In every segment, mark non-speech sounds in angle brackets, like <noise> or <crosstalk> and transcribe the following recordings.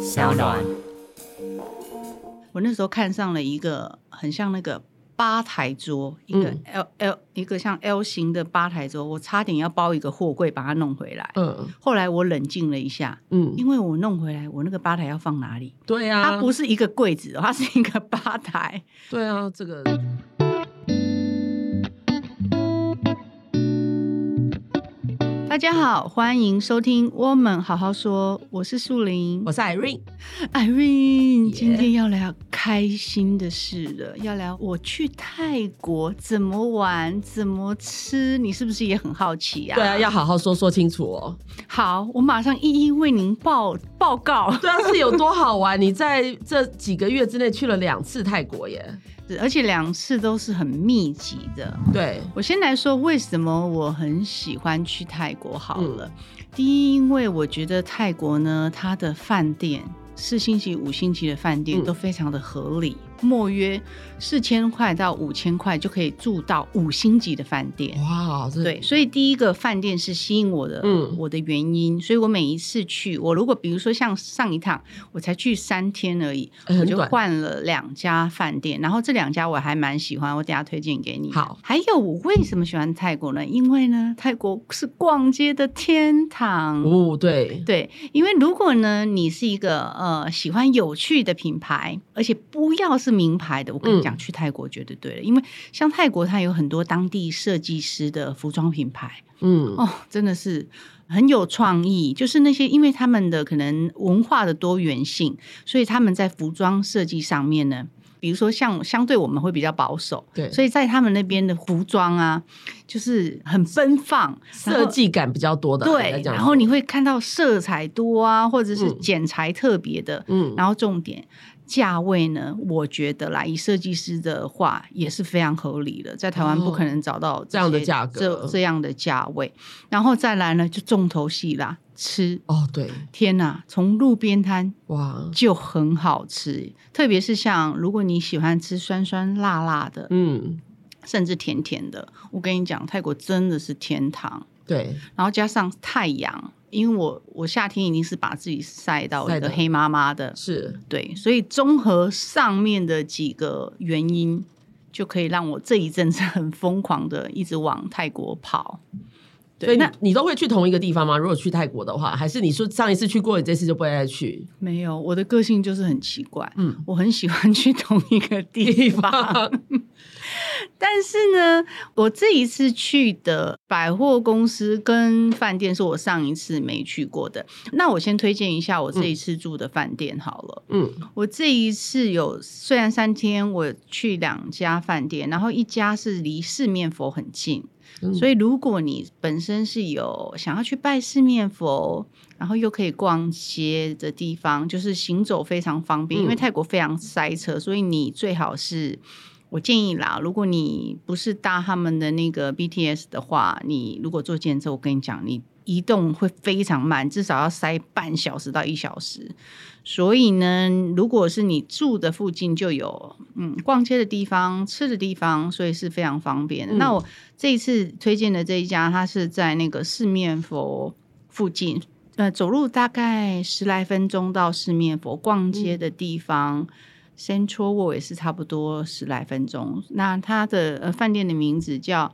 小暖。我那时候看上了一个很像那个吧台桌，一个 L L 一个像 L 型的吧台桌，我差点要包一个货柜把它弄回来。嗯，后来我冷静了一下，嗯，因为我弄回来，我那个吧台要放哪里？对啊，它不是一个柜子，它是一个吧台。对啊，这个。大家好，欢迎收听《我们好好说》，我是树林，我是 Irene。Irene，今天要聊开心的事了要聊我去泰国怎么玩、怎么吃，你是不是也很好奇啊？对啊，要好好说说清楚哦。好，我马上一一为您报报告。对啊，是有多好玩？你在这几个月之内去了两次泰国耶。而且两次都是很密集的。对，我先来说为什么我很喜欢去泰国好了。嗯、第一，因为我觉得泰国呢，它的饭店四星级、五星级的饭店都非常的合理。嗯莫约四千块到五千块就可以住到五星级的饭店。哇，对，所以第一个饭店是吸引我的，嗯，我的原因。所以我每一次去，我如果比如说像上一趟，我才去三天而已，我就换了两家饭店，然后这两家我还蛮喜欢，我等下推荐给你。好，还有我为什么喜欢泰国呢？因为呢，泰国是逛街的天堂。哦，对对，因为如果呢，你是一个呃喜欢有趣的品牌，而且不要是。名牌的，我跟你讲，去泰国绝对对了，嗯、因为像泰国，它有很多当地设计师的服装品牌，嗯，哦，真的是很有创意。就是那些，因为他们的可能文化的多元性，所以他们在服装设计上面呢，比如说像相对我们会比较保守，对，所以在他们那边的服装啊，就是很奔放，设计感比较多的，对。然后你会看到色彩多啊，或者是剪裁特别的，嗯，然后重点。价位呢？我觉得啦，以设计师的话也是非常合理的，在台湾不可能找到这样的价格，这这样的价位。然后再来呢，就重头戏啦，吃哦，对，天哪，从路边摊哇就很好吃，特别是像如果你喜欢吃酸酸辣辣的，嗯，甚至甜甜的，我跟你讲，泰国真的是天堂。对，然后加上太阳。因为我我夏天已经是把自己晒到一个黑麻麻的，是对，所以综合上面的几个原因，就可以让我这一阵子很疯狂的一直往泰国跑。对，所以那你都会去同一个地方吗？如果去泰国的话，还是你说上一次去过，你这次就不会再去？没有，我的个性就是很奇怪，嗯，我很喜欢去同一个地方。<laughs> 但是呢，我这一次去的百货公司跟饭店是我上一次没去过的。那我先推荐一下我这一次住的饭店好了。嗯，我这一次有虽然三天，我去两家饭店，然后一家是离四面佛很近，嗯，所以如果你本身是有想要去拜四面佛，然后又可以逛街的地方，就是行走非常方便，因为泰国非常塞车，所以你最好是。我建议啦，如果你不是搭他们的那个 BTS 的话，你如果坐计程车，我跟你讲，你移动会非常慢，至少要塞半小时到一小时。所以呢，如果是你住的附近就有嗯逛街的地方、吃的地方，所以是非常方便的。嗯、那我这一次推荐的这一家，它是在那个四面佛附近，呃，走路大概十来分钟到四面佛逛街的地方。嗯 Central World 也是差不多十来分钟。那它的呃饭店的名字叫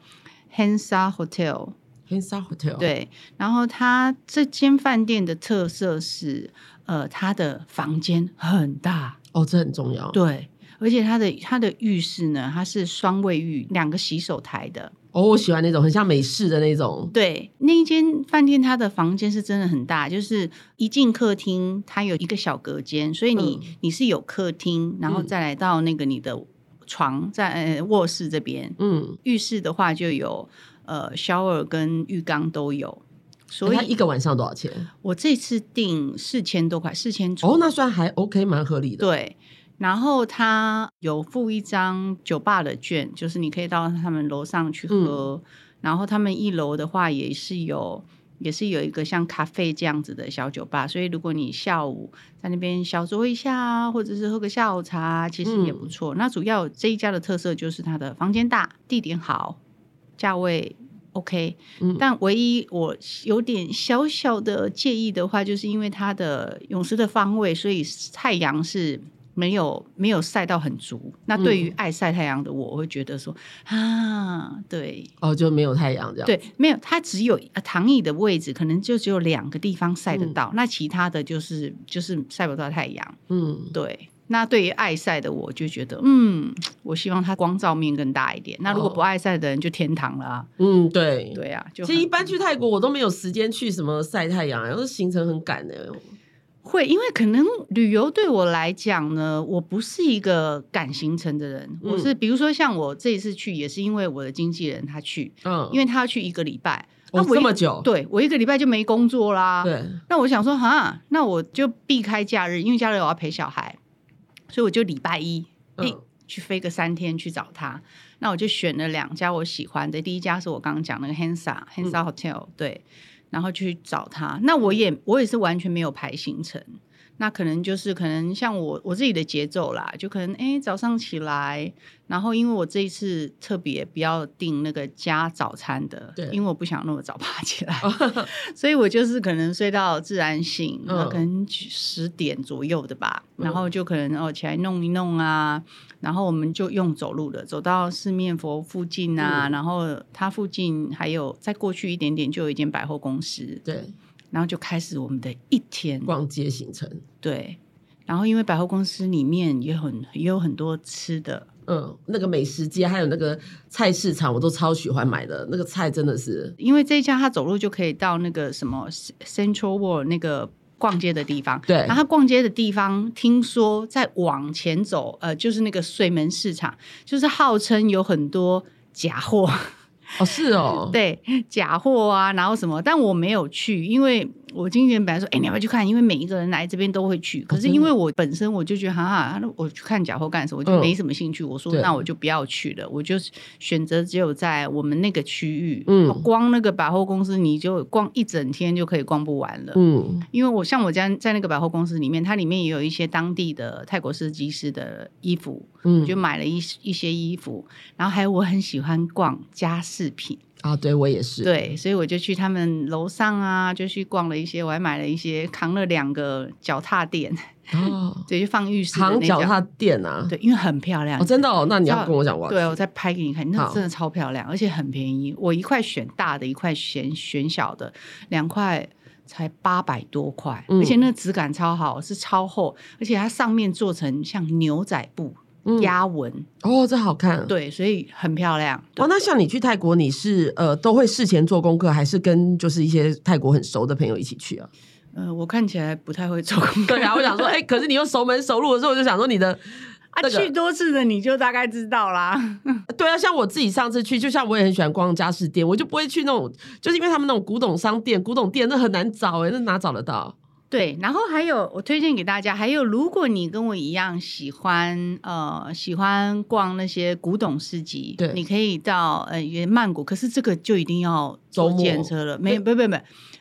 Hansa Hotel，Hansa Hotel 对。然后它这间饭店的特色是，呃，它的房间很大哦，这很重要。对，而且它的它的浴室呢，它是双卫浴，两个洗手台的。哦，我喜欢那种很像美式的那种。对，那一间饭店它的房间是真的很大，就是一进客厅，它有一个小隔间，所以你、嗯、你是有客厅，然后再来到那个你的床在呃卧室这边。嗯，浴室的话就有呃 shower 跟浴缸都有。所以它一个晚上多少钱？我这次订四千多块，四千多。哦，那算还 OK，蛮合理的。对。然后他有附一张酒吧的券，就是你可以到他们楼上去喝。嗯、然后他们一楼的话也是有，也是有一个像咖啡这样子的小酒吧。所以如果你下午在那边小酌一下，或者是喝个下午茶，其实也不错。嗯、那主要这一家的特色就是它的房间大、地点好、价位 OK，嗯，但唯一我有点小小的介意的话，就是因为它的泳池的方位，所以太阳是没有没有晒到很足。那对于爱晒太阳的我，我会觉得说啊，对，哦，就没有太阳这样。对，没有，它只有躺椅的位置，可能就只有两个地方晒得到，嗯、那其他的就是就是晒不到太阳。嗯，对。那对于爱晒的我就觉得，嗯，我希望它光照面更大一点。那如果不爱晒的人就天堂了啊。嗯，对，对啊。就其实一般去泰国我都没有时间去什么晒太阳，然后行程很赶的。会，因为可能旅游对我来讲呢，我不是一个赶行程的人。嗯、我是比如说像我这一次去，也是因为我的经纪人他去，嗯，因为他要去一个礼拜，哦，这么久，对我一个礼拜就没工作啦。对，那我想说，哈，那我就避开假日，因为假日我要陪小孩。所以我就礼拜一，哎，去飞个三天去找他。那我就选了两家我喜欢的，第一家是我刚刚讲那个 Hansa Hansa Hotel，对，然后去找他。那我也我也是完全没有排行程。那可能就是可能像我我自己的节奏啦，就可能哎早上起来，然后因为我这一次特别不要订那个加早餐的，对，因为我不想那么早爬起来，<laughs> 所以我就是可能睡到自然醒，嗯、可能十点左右的吧，嗯、然后就可能哦起来弄一弄啊，然后我们就用走路的走到四面佛附近啊，嗯、然后它附近还有再过去一点点就有一间百货公司，对。然后就开始我们的一天逛街行程，对。然后因为百货公司里面也很也有很多吃的，嗯，那个美食街还有那个菜市场，我都超喜欢买的。那个菜真的是，因为这一家他走路就可以到那个什么 Central World 那个逛街的地方，对。然后他逛街的地方，听说在往前走，呃，就是那个水门市场，就是号称有很多假货。哦，是哦，对，假货啊，然后什么，但我没有去，因为我经纪人本来说，哎，你要不要去看？因为每一个人来这边都会去，可是因为我本身我就觉得，哈哈，我去看假货干什么？我就没什么兴趣。我说，那我就不要去了，我就选择只有在我们那个区域，嗯，光那个百货公司你就逛一整天就可以逛不完了，嗯，因为我像我家在那个百货公司里面，它里面也有一些当地的泰国设计师的衣服，嗯，我就买了一一些衣服，然后还有我很喜欢逛家饰品。啊，对我也是，对，所以我就去他们楼上啊，就去逛了一些，我还买了一些，扛了两个脚踏垫，哦，对，就放浴室扛脚踏垫啊，对，因为很漂亮，哦，真的哦，那你要跟我讲哇，对，我再拍给你看，那真的超漂亮，而且很便宜，我一块选大的，一块选选小的，两块才八百多块，而且那个质感超好，是超厚，而且它上面做成像牛仔布。压纹、嗯、哦，这好看，对，所以很漂亮。哦，那像你去泰国，你是呃都会事前做功课，还是跟就是一些泰国很熟的朋友一起去啊？呃，我看起来不太会做功课。对啊，我想说，哎、欸，<laughs> 可是你又熟门熟路的时候，我就想说你的、那个、啊，去多次的你就大概知道啦。<laughs> 对啊，像我自己上次去，就像我也很喜欢逛家饰店，我就不会去那种，就是因为他们那种古董商店、古董店，那很难找哎、欸，那哪找得到？对，然后还有我推荐给大家，还有如果你跟我一样喜欢呃喜欢逛那些古董市集，对，你可以到呃曼谷，可是这个就一定要坐电车了，没不不不，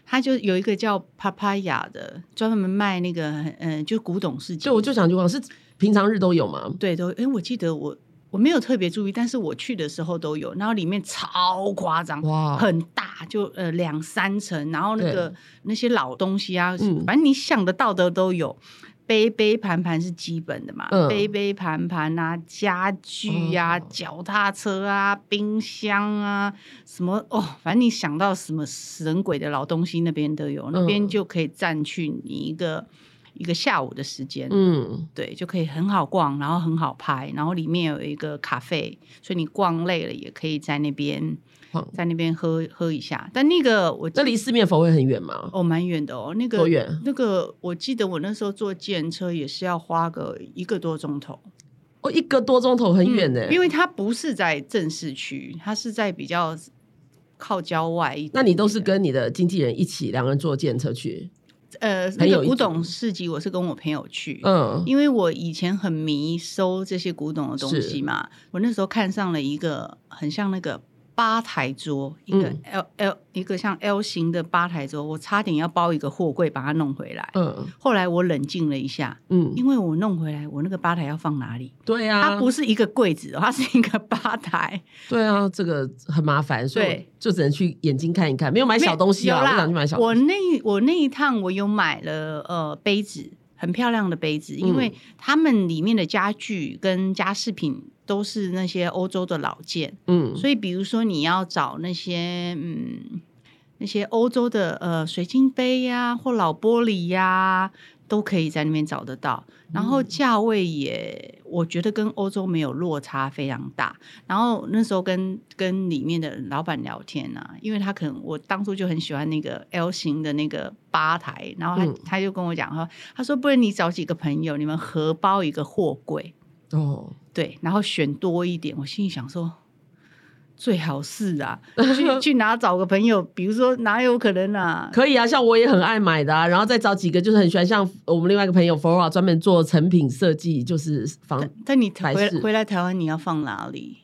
他就有一个叫 Papaya 的，专门卖那个嗯、呃、就古董市集，就我就想去逛，是平常日都有吗？对，都哎，我记得我。我没有特别注意，但是我去的时候都有，然后里面超夸张，哇，很大，就呃两三层，然后那个那些老东西啊，嗯、反正你想得到的都有，杯杯盘盘是基本的嘛，嗯、杯杯盘盘啊，家具啊，脚、哦、踏车啊，冰箱啊，什么哦，反正你想到什么神鬼的老东西，那边都有，嗯、那边就可以占去你一个。一个下午的时间，嗯，对，就可以很好逛，然后很好拍，然后里面有一个咖啡，所以你逛累了也可以在那边，嗯、在那边喝喝一下。但那个我这离四面佛会很远吗？哦，蛮远的哦。那个多远？那个我记得我那时候坐计程车也是要花个一个多钟头。哦，一个多钟头很远呢、嗯，因为它不是在正市区，它是在比较靠郊外一点点。那你都是跟你的经纪人一起，两个人坐计程车去？呃，那个古董市集我是跟我朋友去，嗯，因为我以前很迷收这些古董的东西嘛，我那时候看上了一个很像那个吧台桌，一个 L L、嗯、一个像 L 型的吧台桌，我差点要包一个货柜把它弄回来。嗯，后来我冷静了一下，嗯，因为我弄回来，我那个吧台要放哪里？对啊，它不是一个柜子，它是一个吧台。对啊，这个很麻烦，所以就只能去眼睛看一看，没有买小东西啊，我想去买小。我那我那一趟我有买了呃杯子，很漂亮的杯子，因为他们里面的家具跟家饰品。都是那些欧洲的老件，嗯，所以比如说你要找那些嗯那些欧洲的呃水晶杯呀、啊、或老玻璃呀、啊，都可以在那边找得到。然后价位也我觉得跟欧洲没有落差非常大。然后那时候跟跟里面的老板聊天啊，因为他可能我当初就很喜欢那个 L 型的那个吧台，然后他、嗯、他就跟我讲说，他说不然你找几个朋友，你们合包一个货柜。哦，对，然后选多一点，我心里想说，最好是啊，去 <laughs> 去哪找个朋友，比如说哪有可能啊？可以啊，像我也很爱买的啊，然后再找几个就是很喜欢，像我们另外一个朋友 Flora 专门做成品设计，就是房。但，但你回回来台湾，你要放哪里？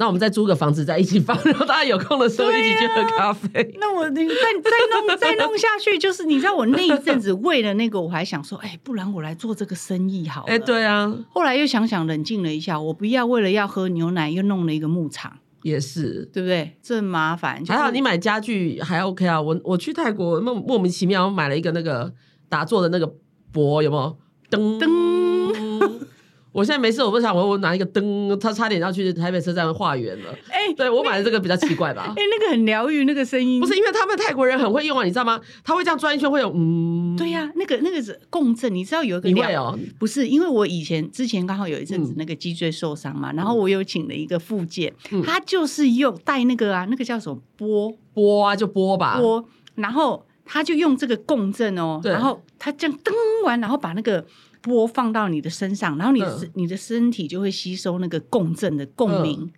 那我们再租个房子，在一起放，<laughs> 然后大家有空的时候一起去喝咖啡。啊、那我你再再弄再弄下去，就是你知道我那一阵子为了那个，我还想说，哎，不然我来做这个生意好了。哎，对啊。后来又想想，冷静了一下，我不要为了要喝牛奶，又弄了一个牧场，也是对不对？这很麻烦。就是、还好你买家具还 OK 啊。我我去泰国莫莫名其妙买了一个那个打坐的那个钵，有没有？噔噔。我现在没事，我不想我我拿一个灯，他差点要去台北车站化缘了。哎、欸，对我买的这个比较奇怪吧？哎、欸，那个很疗愈，那个声音不是因为他们泰国人很会用啊，你知道吗？他会这样转一圈，会有嗯，对呀、啊，那个那个是共振，你知道有一个你会哦，不是因为我以前之前刚好有一阵子那个脊椎受伤嘛、嗯，然后我有请了一个复健、嗯，他就是用带那个啊，那个叫什么波波啊，就波吧波，然后他就用这个共振哦，然后他这样噔完，然后把那个。播放到你的身上，然后你你的身体就会吸收那个共振的共鸣、嗯，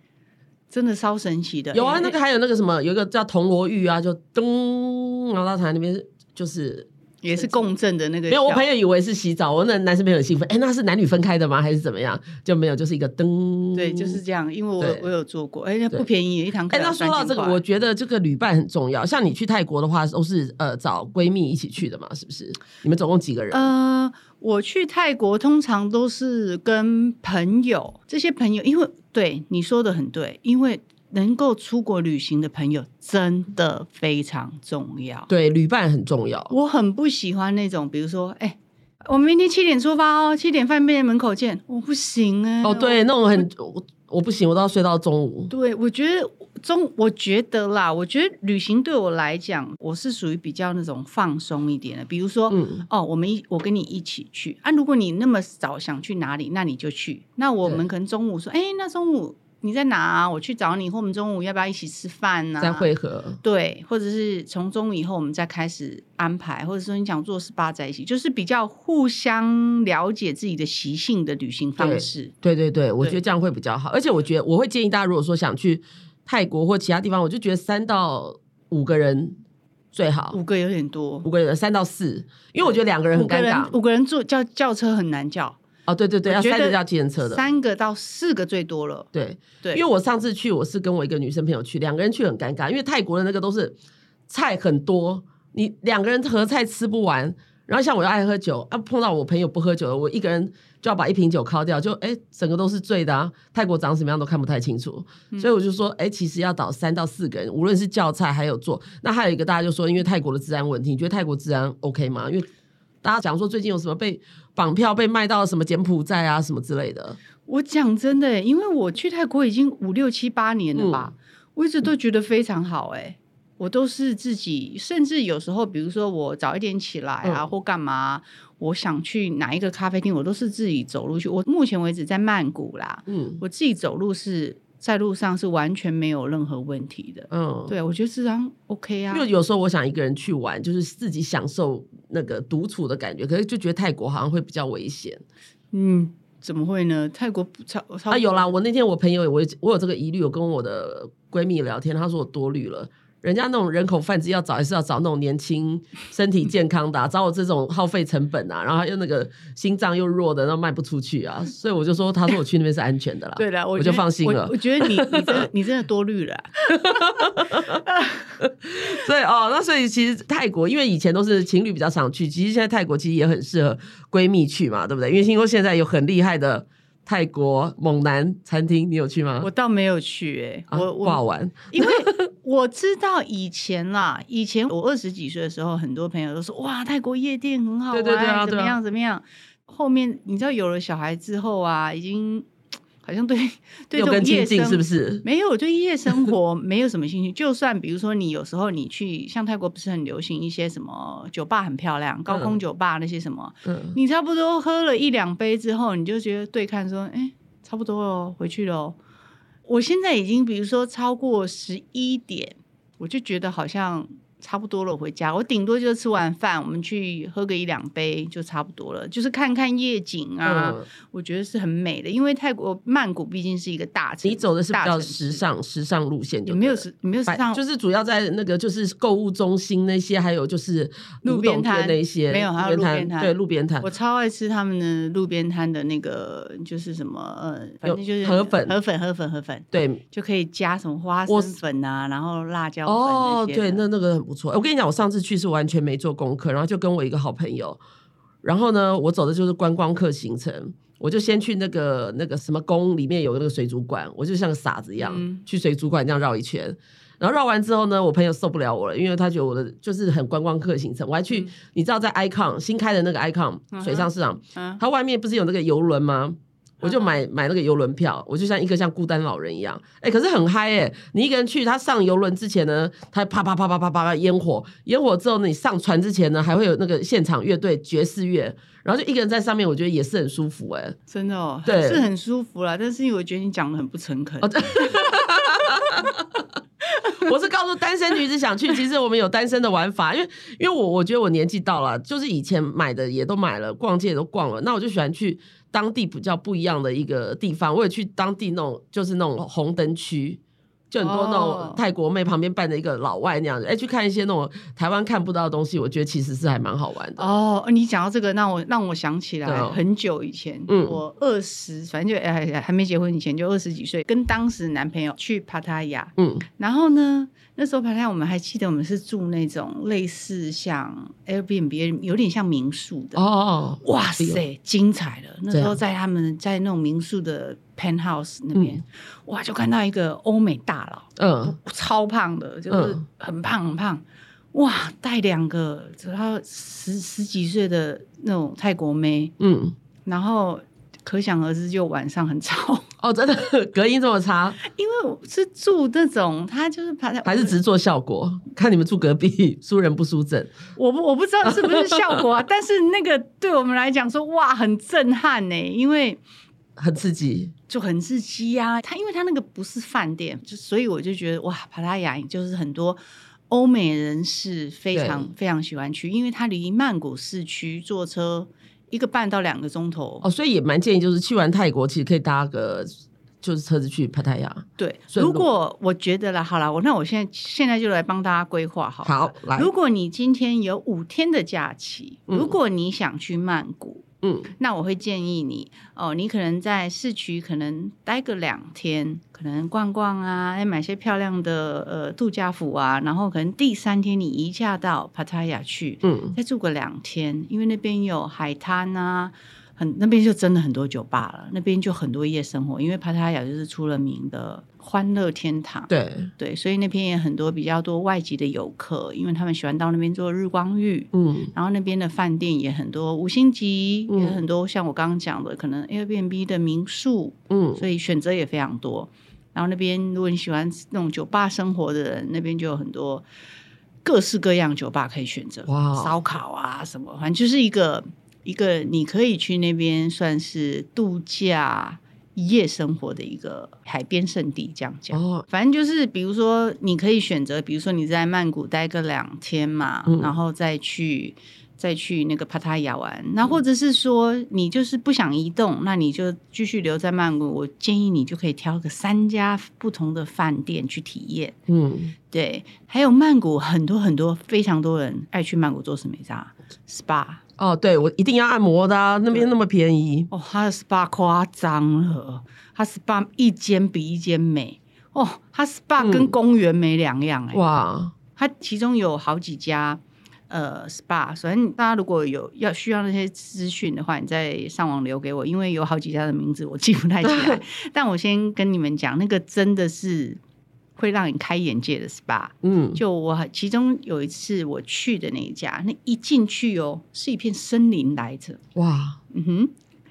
真的超神奇的。有啊，那个还有那个什么，有一个叫铜锣玉啊，就咚，然后他台那边就是。也是共振的那个，没有，我朋友以为是洗澡，我那男生朋友很兴奋，哎、欸，那是男女分开的吗？还是怎么样？就没有，就是一个灯，对，就是这样。因为我我有做过，哎、不便宜，一堂课。哎、欸，那说到这个，我觉得这个旅伴很重要。像你去泰国的话，都是呃找闺蜜一起去的嘛，是不是？你们总共几个人？呃，我去泰国通常都是跟朋友，这些朋友，因为对你说的很对，因为。能够出国旅行的朋友真的非常重要。对，旅伴很重要。我很不喜欢那种，比如说，哎、欸，我们明天七点出发哦，七点饭店门口见。我不行哎、欸。哦，对，那种很我我不行，我都要睡到中午。对，我觉得中，我觉得啦，我觉得旅行对我来讲，我是属于比较那种放松一点的。比如说，嗯、哦，我们一我跟你一起去啊，如果你那么早想去哪里，那你就去。那我们可能中午说，哎，那中午。你在哪啊？我去找你，或我们中午要不要一起吃饭呢？再会合。对，或者是从中午以后我们再开始安排，或者说你想做 SPA 在一起，就是比较互相了解自己的习性的旅行方式。对对对，对，我觉得这样会比较好。而且我觉得我会建议大家，如果说想去泰国或其他地方，我就觉得三到五个人最好。五个有点多，五个人三到四，因为我觉得两个人很尴尬，五个人坐叫叫车很难叫。哦，对对对，要三个叫计程车的，三个到四个最多了。对对，因为我上次去，我是跟我一个女生朋友去，两个人去很尴尬，因为泰国的那个都是菜很多，你两个人合菜吃不完。然后像我又爱喝酒，啊，碰到我朋友不喝酒的，我一个人就要把一瓶酒敲掉，就哎，整个都是醉的啊。泰国长什么样都看不太清楚，嗯、所以我就说，哎，其实要倒三到四个人，无论是叫菜还有做。那还有一个大家就说，因为泰国的治安问题，你觉得泰国治安 OK 吗？因为大家讲说最近有什么被绑票被卖到什么柬埔寨啊什么之类的。我讲真的，因为我去泰国已经五六七八年了吧，嗯、我一直都觉得非常好哎。我都是自己，甚至有时候，比如说我早一点起来啊，嗯、或干嘛，我想去哪一个咖啡厅，我都是自己走路去。我目前为止在曼谷啦，嗯，我自己走路是。在路上是完全没有任何问题的，嗯，对，我觉得这张 OK 啊。因为有时候我想一个人去玩，就是自己享受那个独处的感觉，可是就觉得泰国好像会比较危险。嗯，怎么会呢？泰国超超啊，有啦！我那天我朋友我我有这个疑虑，我跟我的闺蜜聊天，她说我多虑了。人家那种人口贩子要找，还是要找那种年轻、身体健康的、啊，<laughs> 找我这种耗费成本啊，然后又那个心脏又弱的，然后卖不出去啊，所以我就说，他说我去那边是安全的啦。对的，我就放心了。我，我觉得你你真的 <laughs> 你真的多虑了、啊。<laughs> 所以哦，那所以其实泰国，因为以前都是情侣比较常去，其实现在泰国其实也很适合闺蜜去嘛，对不对？因为听说现在有很厉害的。泰国猛男餐厅，你有去吗？我倒没有去、欸，哎、啊，我不好玩，因为我知道以前啦，以前我二十几岁的时候，很多朋友都说哇，泰国夜店很好玩，对对对啊、怎么样怎么样。后面你知道有了小孩之后啊，已经。好像对 <laughs> 对这种夜生是不是没有对夜生活 <laughs> 没有什么兴趣？就算比如说你有时候你去像泰国不是很流行一些什么酒吧很漂亮，高空酒吧那些什么，嗯，你差不多喝了一两杯之后，你就觉得对看说，哎，差不多哦，回去喽。我现在已经比如说超过十一点，我就觉得好像。差不多了，我回家。我顶多就吃完饭，我们去喝个一两杯就差不多了。就是看看夜景啊，嗯、我觉得是很美的。因为泰国曼谷毕竟是一个大城，你走的是比较时尚时尚路线，有没有时没有时尚？就是主要在那个就是购物中心那些，还有就是路边摊那些，没有还有路边摊，对路边摊。我超爱吃他们的路边摊的那个，就是什么呃，反正就是河粉、河粉、河粉、河粉，对，就可以加什么花生粉啊，然后辣椒粉哦，对，那那个很不错。我跟你讲，我上次去是完全没做功课，然后就跟我一个好朋友，然后呢，我走的就是观光客行程，我就先去那个那个什么宫里面有那个水族馆，我就像个傻子一样、嗯、去水族馆这样绕一圈，然后绕完之后呢，我朋友受不了我了，因为他觉得我的就是很观光客行程，我还去，嗯、你知道在 Icon 新开的那个 Icon 水上市场，嗯、它外面不是有那个游轮吗？我就买买那个游轮票，我就像一个像孤单老人一样，哎、欸，可是很嗨哎、欸！你一个人去，他上游轮之前呢，他啪啪啪啪啪啪啪烟火，烟火之后呢，你上船之前呢，还会有那个现场乐队爵士乐，然后就一个人在上面，我觉得也是很舒服哎、欸，真的哦，对，是很舒服啦。但是因为我觉得你讲的很不诚恳，<laughs> 我是告诉单身女子想去，其实我们有单身的玩法，因为因为我我觉得我年纪到了，就是以前买的也都买了，逛街也都逛了，那我就喜欢去。当地比较不一样的一个地方，我也去当地那种，就是那种红灯区，就很多那种泰国妹旁边伴着一个老外那样子，哎、欸，去看一些那种台湾看不到的东西，我觉得其实是还蛮好玩的。哦，你讲到这个，让我让我想起来、哦、很久以前，嗯、我二十，反正就哎还没结婚以前就二十几岁，跟当时男朋友去帕塔亚，嗯，然后呢。那时候排练，我们还记得我们是住那种类似像 Airbnb，有点像民宿的。哦。哇塞，精彩了！那时候在他们在那种民宿的 penthouse 那边，嗯、哇，就看到一个欧美大佬，嗯，超胖的，就是很胖很胖，哇，带两个只要十十几岁的那种泰国妹，嗯，然后。可想而知，就晚上很吵哦，真的 <laughs> 隔音这么差？因为我是住那种，他就是怕还是只是做效果？<laughs> 看你们住隔壁，输人不输阵。我不我不知道是不是效果啊，<laughs> 但是那个对我们来讲说，哇，很震撼呢，因为很刺激，就很刺激啊。他因为他那个不是饭店，就所以我就觉得哇，帕拉雅就是很多欧美人士非常非常喜欢去，因为它离曼谷市区坐车。一个半到两个钟头哦，所以也蛮建议，就是去完泰国，其实可以搭个就是车子去帕塔亚。对，如果我觉得了，好了，我那我现在现在就来帮大家规划好。好，来，如果你今天有五天的假期，嗯、如果你想去曼谷。嗯，那我会建议你哦，你可能在市区可能待个两天，可能逛逛啊，买些漂亮的呃度假服啊，然后可能第三天你移驾到帕塔亚去，嗯，再住个两天，因为那边有海滩啊。很那边就真的很多酒吧了，那边就很多夜生活，因为帕塔亚就是出了名的欢乐天堂。对对，所以那边也很多比较多外籍的游客，因为他们喜欢到那边做日光浴。嗯，然后那边的饭店也很多五星级，嗯、也很多像我刚刚讲的，可能 Airbnb 的民宿。嗯，所以选择也非常多。然后那边如果你喜欢那种酒吧生活的人，那边就有很多各式各样酒吧可以选择。哇，烧烤啊什么，反正就是一个。一个你可以去那边算是度假一夜生活的一个海边圣地，这样讲。哦，反正就是比如说，你可以选择，比如说你在曼谷待个两天嘛，嗯、然后再去再去那个帕塔亚玩。那或者是说你就是不想移动，那你就继续留在曼谷。我建议你就可以挑个三家不同的饭店去体验。嗯，对。还有曼谷很多很多非常多人爱去曼谷做什么？你知道？SPA。哦，对，我一定要按摩的啊，那边那么便宜。哦，他的 SPA 夸张了，他 SPA 一间比一间美。哦，他 SPA 跟公园没两样哎、欸。哇，他其中有好几家。呃，SPA，首先大家如果有要需要那些资讯的话，你再上网留给我，因为有好几家的名字我记不太起来。<laughs> 但我先跟你们讲，那个真的是会让你开眼界的 SPA。嗯，就我其中有一次我去的那一家，那一进去哦，是一片森林来着。哇，嗯哼，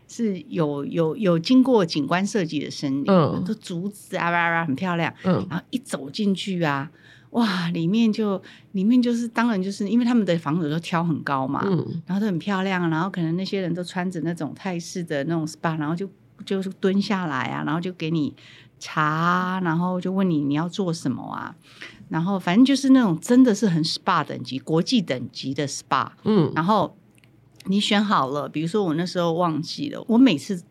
是有有有经过景观设计的森林，嗯，都竹子啊，哇哇，很漂亮。嗯，然后一走进去啊。哇，里面就里面就是，当然就是因为他们的房子都挑很高嘛，嗯，然后都很漂亮，然后可能那些人都穿着那种泰式的那种 SPA，然后就就是蹲下来啊，然后就给你茶，然后就问你你要做什么啊，然后反正就是那种真的是很 SPA 等级、国际等级的 SPA，嗯，然后你选好了，比如说我那时候忘记了，我每次。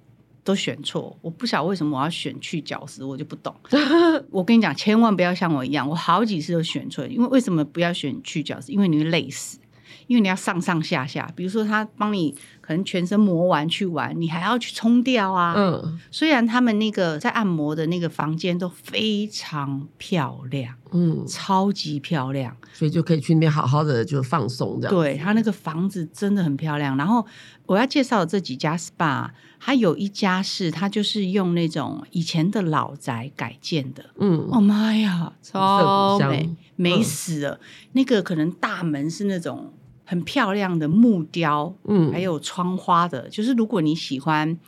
都选错，我不晓得为什么我要选去角质，我就不懂。<laughs> 我跟你讲，千万不要像我一样，我好几次都选错。因为为什么不要选去角质？因为你会累死，因为你要上上下下。比如说他帮你可能全身磨完去玩，你还要去冲掉啊。嗯，虽然他们那个在按摩的那个房间都非常漂亮，嗯，超级漂亮，所以就可以去那边好好的就放松这样。对，他那个房子真的很漂亮。然后我要介绍的这几家 SPA。它有一家是，它就是用那种以前的老宅改建的，嗯，哦妈呀，超美，美死了。嗯、那个可能大门是那种很漂亮的木雕，嗯，还有窗花的，就是如果你喜欢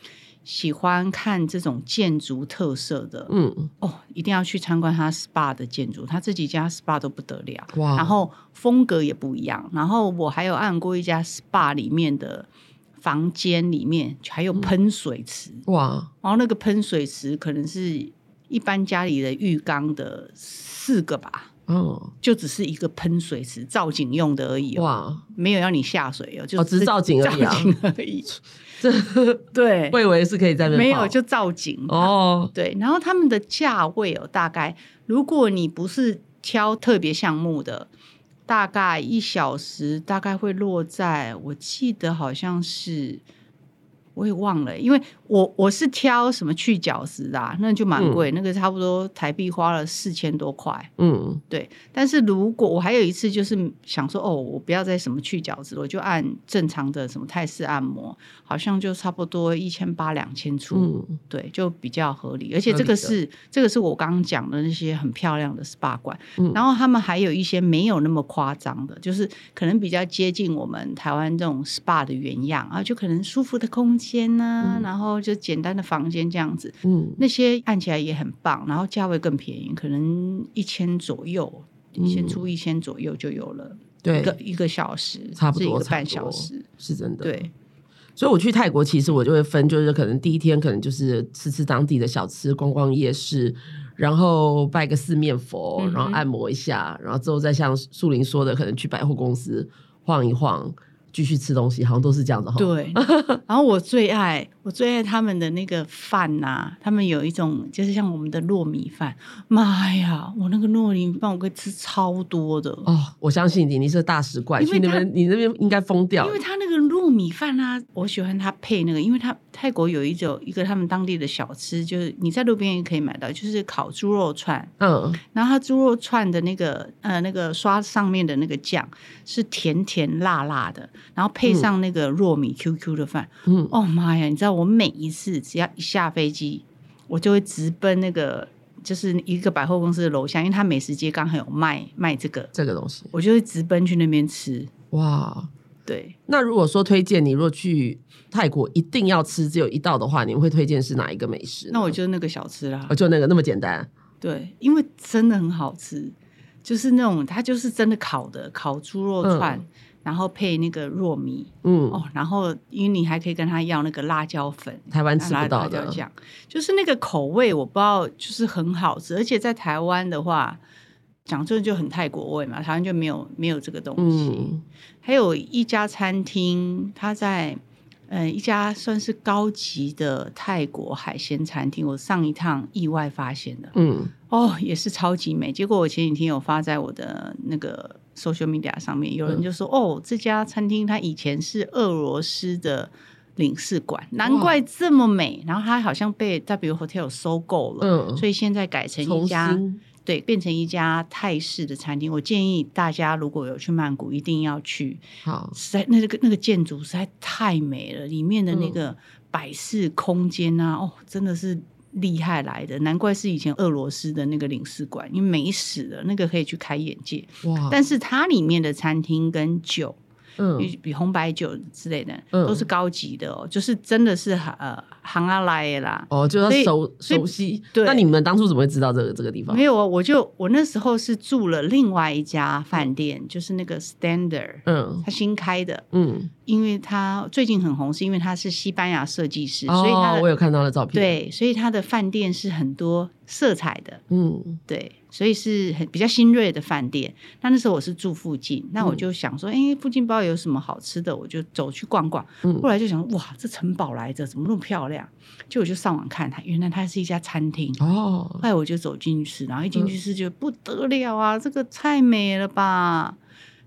喜欢看这种建筑特色的，嗯，哦，一定要去参观他 SPA 的建筑，他这几家 SPA 都不得了，哇，然后风格也不一样。然后我还有按过一家 SPA 里面的。房间里面还有喷水池，嗯、哇！然后那个喷水池可能是一般家里的浴缸的四个吧，哦，就只是一个喷水池，造景用的而已，哇！没有要你下水哦，就只是造景而已，造景而已。<laughs> 这对，我以为是可以在那没有就造景哦，对。然后他们的价位哦，大概如果你不是挑特别项目的。大概一小时大概会落在，我记得好像是，我也忘了，因为我我是挑什么去角质啊，那就蛮贵，嗯、那个差不多台币花了四千多块。嗯，对。但是如果我还有一次就是想说，哦，我不要再什么去角质，我就按正常的什么泰式按摩，好像就差不多一千八两千出。嗯，对，就比较合理。而且这个是这个是我刚刚讲的那些很漂亮的 SPA 馆，嗯、然后他们还有一些没有那么夸张的，就是可能比较接近我们台湾这种 SPA 的原样啊，就可能舒服的空间呐、啊，嗯、然后就简单的房间这样子，嗯，那些按起来也很棒，然后价位更便宜，可能一千左右，一千出一千左右就有了，对，一个一个小时，差不多一个半小时，是真的，对。所以我去泰国，其实我就会分，就是可能第一天可能就是吃吃当地的小吃，逛逛夜市，然后拜个四面佛，然后按摩一下，嗯、然后之后再像树林说的，可能去百货公司晃一晃。继续吃东西，好像都是这样的哈。对，<laughs> 然后我最爱我最爱他们的那个饭呐、啊，他们有一种就是像我们的糯米饭，妈呀，我那个糯米饭我可以吃超多的哦。我相信你，你是大食怪，去那边你那边应该疯掉。因为他那个糯米饭啊，我喜欢他配那个，因为他泰国有一种一个他们当地的小吃，就是你在路边也可以买到，就是烤猪肉串。嗯，然后他猪肉串的那个呃那个刷上面的那个酱是甜甜辣辣的。然后配上那个糯米 QQ 的饭，嗯，哦妈呀！你知道我每一次只要一下飞机，我就会直奔那个就是一个百货公司的楼下，因为它美食街刚好有卖卖这个这个东西，我就会直奔去那边吃。哇，对。那如果说推荐你，如果去泰国一定要吃只有一道的话，你们会推荐是哪一个美食？那我就那个小吃啦，就那个那么简单。对，因为真的很好吃，就是那种它就是真的烤的烤猪肉串。嗯然后配那个糯米，嗯哦，然后因为你还可以跟他要那个辣椒粉，台湾吃不到的，酱，就是那个口味我不知道，就是很好吃，而且在台湾的话，讲这就很泰国味嘛，台湾就没有没有这个东西。嗯、还有一家餐厅，它在呃一家算是高级的泰国海鲜餐厅，我上一趟意外发现的，嗯，哦，也是超级美。结果我前几天有发在我的那个 social media 上面，有人就说，嗯、哦，这家餐厅它以前是俄罗斯的领事馆，难怪这么美。然后它好像被 W Hotel 收购了，嗯，所以现在改成一家。对，变成一家泰式的餐厅。我建议大家如果有去曼谷，一定要去。好，实在那个那个建筑实在太美了，里面的那个摆饰空间啊，嗯、哦，真的是厉害来的。难怪是以前俄罗斯的那个领事馆，因为美死了，那个可以去开眼界。哇！但是它里面的餐厅跟酒。嗯，比比红白酒之类的，嗯、都是高级的哦，就是真的是呃行阿来的啦。哦，就是熟熟悉。对，那你们当初怎么会知道这个这个地方？没有啊，我就我那时候是住了另外一家饭店，嗯、就是那个 Standard，嗯，他新开的，嗯，因为他最近很红，是因为他是西班牙设计师，哦、所以他我有看到的照片。对，所以他的饭店是很多色彩的，嗯，对。所以是很比较新锐的饭店。那那时候我是住附近，那我就想说，哎、嗯欸，附近不知道有什么好吃的，我就走去逛逛。嗯、后来就想，哇，这城堡来着，怎么那么漂亮？就我就上网看它，原来它是一家餐厅。哦，后来我就走进去吃，然后一进去吃就不得了啊，嗯、这个太美了吧！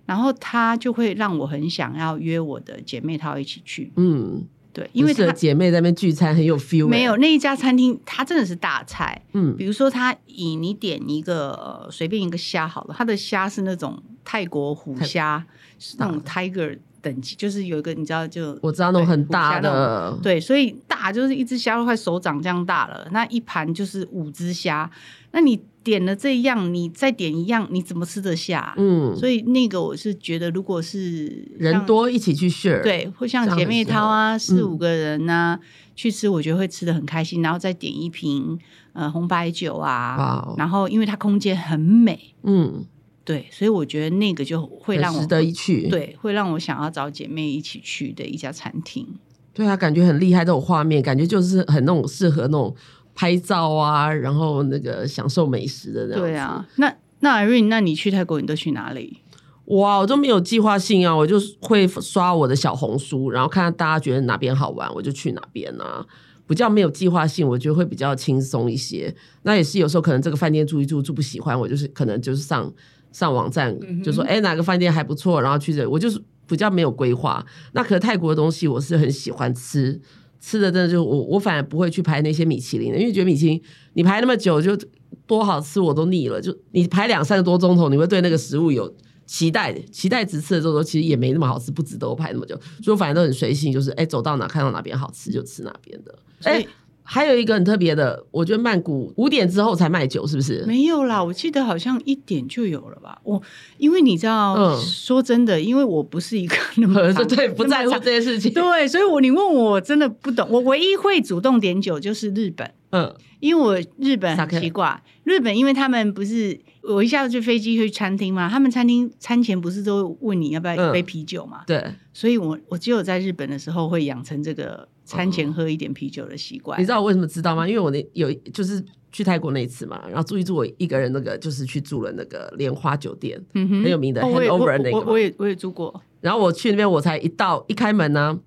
然后他就会让我很想要约我的姐妹淘一起去。嗯。对，因为他姐妹在那边聚餐很有 feel。没有那一家餐厅，它真的是大菜。嗯，比如说它以你点一个随便一个虾好了，它的虾是那种泰国虎虾，是那种 tiger 等级，就是有一个你知道就我知道那种很大的，对，所以大就是一只虾都快手掌这样大了，那一盘就是五只虾，那你。点了这样，你再点一样，你怎么吃得下？嗯，所以那个我是觉得，如果是人多一起去 share，对，会像姐妹淘啊，四五个人呢、啊嗯、去吃，我觉得会吃的很开心。然后再点一瓶呃红白酒啊，然后因为它空间很美，嗯，对，所以我觉得那个就会让我值得一去，对，会让我想要找姐妹一起去的一家餐厅。对啊，感觉很厉害，这种画面，感觉就是很那种适合那种。拍照啊，然后那个享受美食的那样。对啊，那那 Irene，那你去泰国你都去哪里？哇，我都没有计划性啊，我就会刷我的小红书，然后看看大家觉得哪边好玩，我就去哪边啊。比较没有计划性，我觉得会比较轻松一些。那也是有时候可能这个饭店住一住住不喜欢，我就是可能就是上上网站，嗯、就说哎哪个饭店还不错，然后去这，我就是比较没有规划。那可是泰国的东西我是很喜欢吃。吃的真的就我我反而不会去排那些米其林的，因为觉得米其林你排那么久就多好吃我都腻了，就你排两三个多钟头，你会对那个食物有期待，期待值吃的时候其实也没那么好吃，不值得我排那么久，所以我反正都很随性，就是哎走到哪看到哪边好吃就吃哪边的，哎。还有一个很特别的，我觉得曼谷五点之后才卖酒，是不是？没有啦，我记得好像一点就有了吧。我因为你知道，嗯、说真的，因为我不是一个那么 <laughs> 对不在乎这些事情，对，所以我你问我，真的不懂。我唯一会主动点酒就是日本，嗯，因为我日本很奇怪，日本因为他们不是我一下子就飞机去餐厅嘛，他们餐厅餐前不是都问你要不要一杯啤酒嘛？嗯、对，所以我我只有在日本的时候会养成这个。餐前喝一点啤酒的习惯，你知道我为什么知道吗？因为我那有就是去泰国那一次嘛，然后住一住，我一个人那个就是去住了那个莲花酒店，嗯、哼很有名的 Handover 那个我我，我也我也住过。然后我去那边，我才一到一开门呢、啊，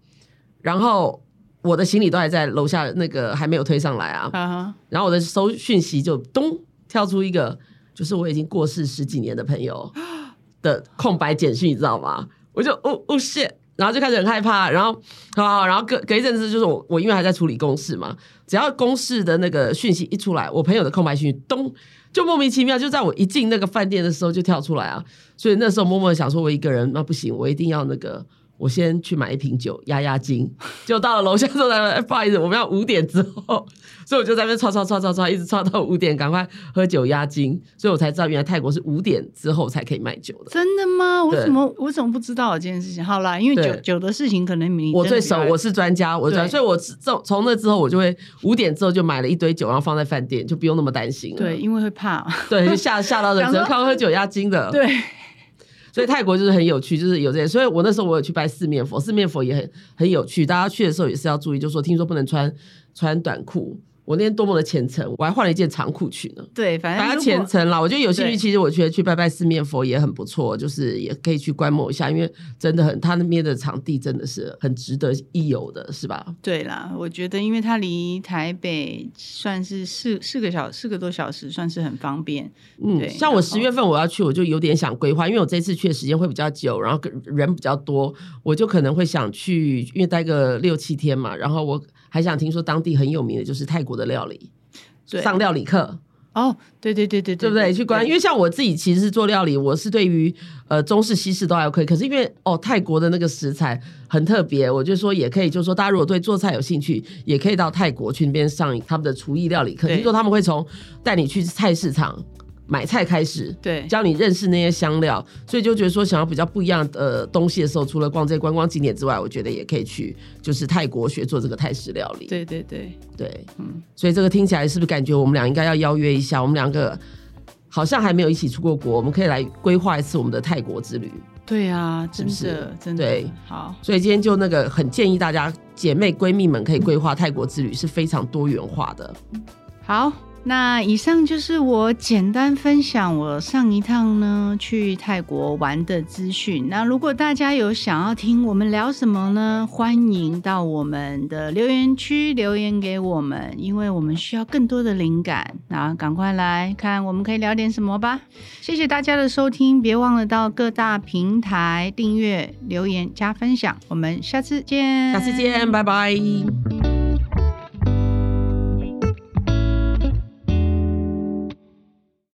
然后我的行李都还在楼下，那个还没有推上来啊。Uh. 然后我的收讯息就咚跳出一个，就是我已经过世十几年的朋友的空白简讯，你知道吗？我就哦哦 shit。然后就开始很害怕，然后好，好然后隔隔一阵子就是我我因为还在处理公事嘛，只要公事的那个讯息一出来，我朋友的空白讯息咚就莫名其妙就在我一进那个饭店的时候就跳出来啊，所以那时候默默想说，我一个人那不行，我一定要那个。我先去买一瓶酒压压惊，<laughs> 就到了楼下之后，哎，不好意思，我们要五点之后，<laughs> 所以我就在那边唰唰唰唰唰，一直唰到五点，赶快喝酒压惊，所以我才知道原来泰国是五点之后才可以卖酒的。真的吗？我怎么我怎么不知道这件事情？好啦，因为酒酒的事情可能你我最熟，我是专家，我专，所以我从从那之后，我就会五点之后就买了一堆酒，然后放在饭店，就不用那么担心了。对，因为会怕，对，吓吓到人，只能靠喝酒压惊的。对。所以泰国就是很有趣，就是有这些。所以我那时候我有去拜四面佛，四面佛也很很有趣。大家去的时候也是要注意，就是说听说不能穿穿短裤。我那天多么的虔诚，我还换了一件长裤去呢。对，反正大家虔诚啦。我觉得有兴趣，其实我觉得去拜拜四面佛也很不错，就是也可以去观摩一下，因为真的很，他那边的场地真的是很值得一游的，是吧？对啦，我觉得因为它离台北算是四四个小四个多小时，算是很方便。嗯，像我十月份我要去，我就有点想规划，因为我这次去的时间会比较久，然后人比较多，我就可能会想去，因为待个六七天嘛，然后我还想听说当地很有名的就是泰国的料理，对上料理课。哦，对对对对对，对不对？去关，因为像我自己其实是做料理，我是对于呃中式西式都还可以。可是因为哦泰国的那个食材很特别，我就说也可以，就是说大家如果对做菜有兴趣，也可以到泰国去那边上他们的厨艺料理课。听说他们会从带你去菜市场。买菜开始，对，教你认识那些香料，所以就觉得说想要比较不一样的东西的时候，除了逛这些观光景点之外，我觉得也可以去就是泰国学做这个泰式料理。对对对对，嗯，所以这个听起来是不是感觉我们俩应该要邀约一下？我们两个好像还没有一起出过国，我们可以来规划一次我们的泰国之旅。对啊，真的，是是真的对，好。所以今天就那个很建议大家姐妹闺蜜们可以规划泰国之旅，是非常多元化的。好。那以上就是我简单分享我上一趟呢去泰国玩的资讯。那如果大家有想要听我们聊什么呢？欢迎到我们的留言区留言给我们，因为我们需要更多的灵感。那赶快来看我们可以聊点什么吧。谢谢大家的收听，别忘了到各大平台订阅、留言、加分享。我们下次见，下次见，拜拜。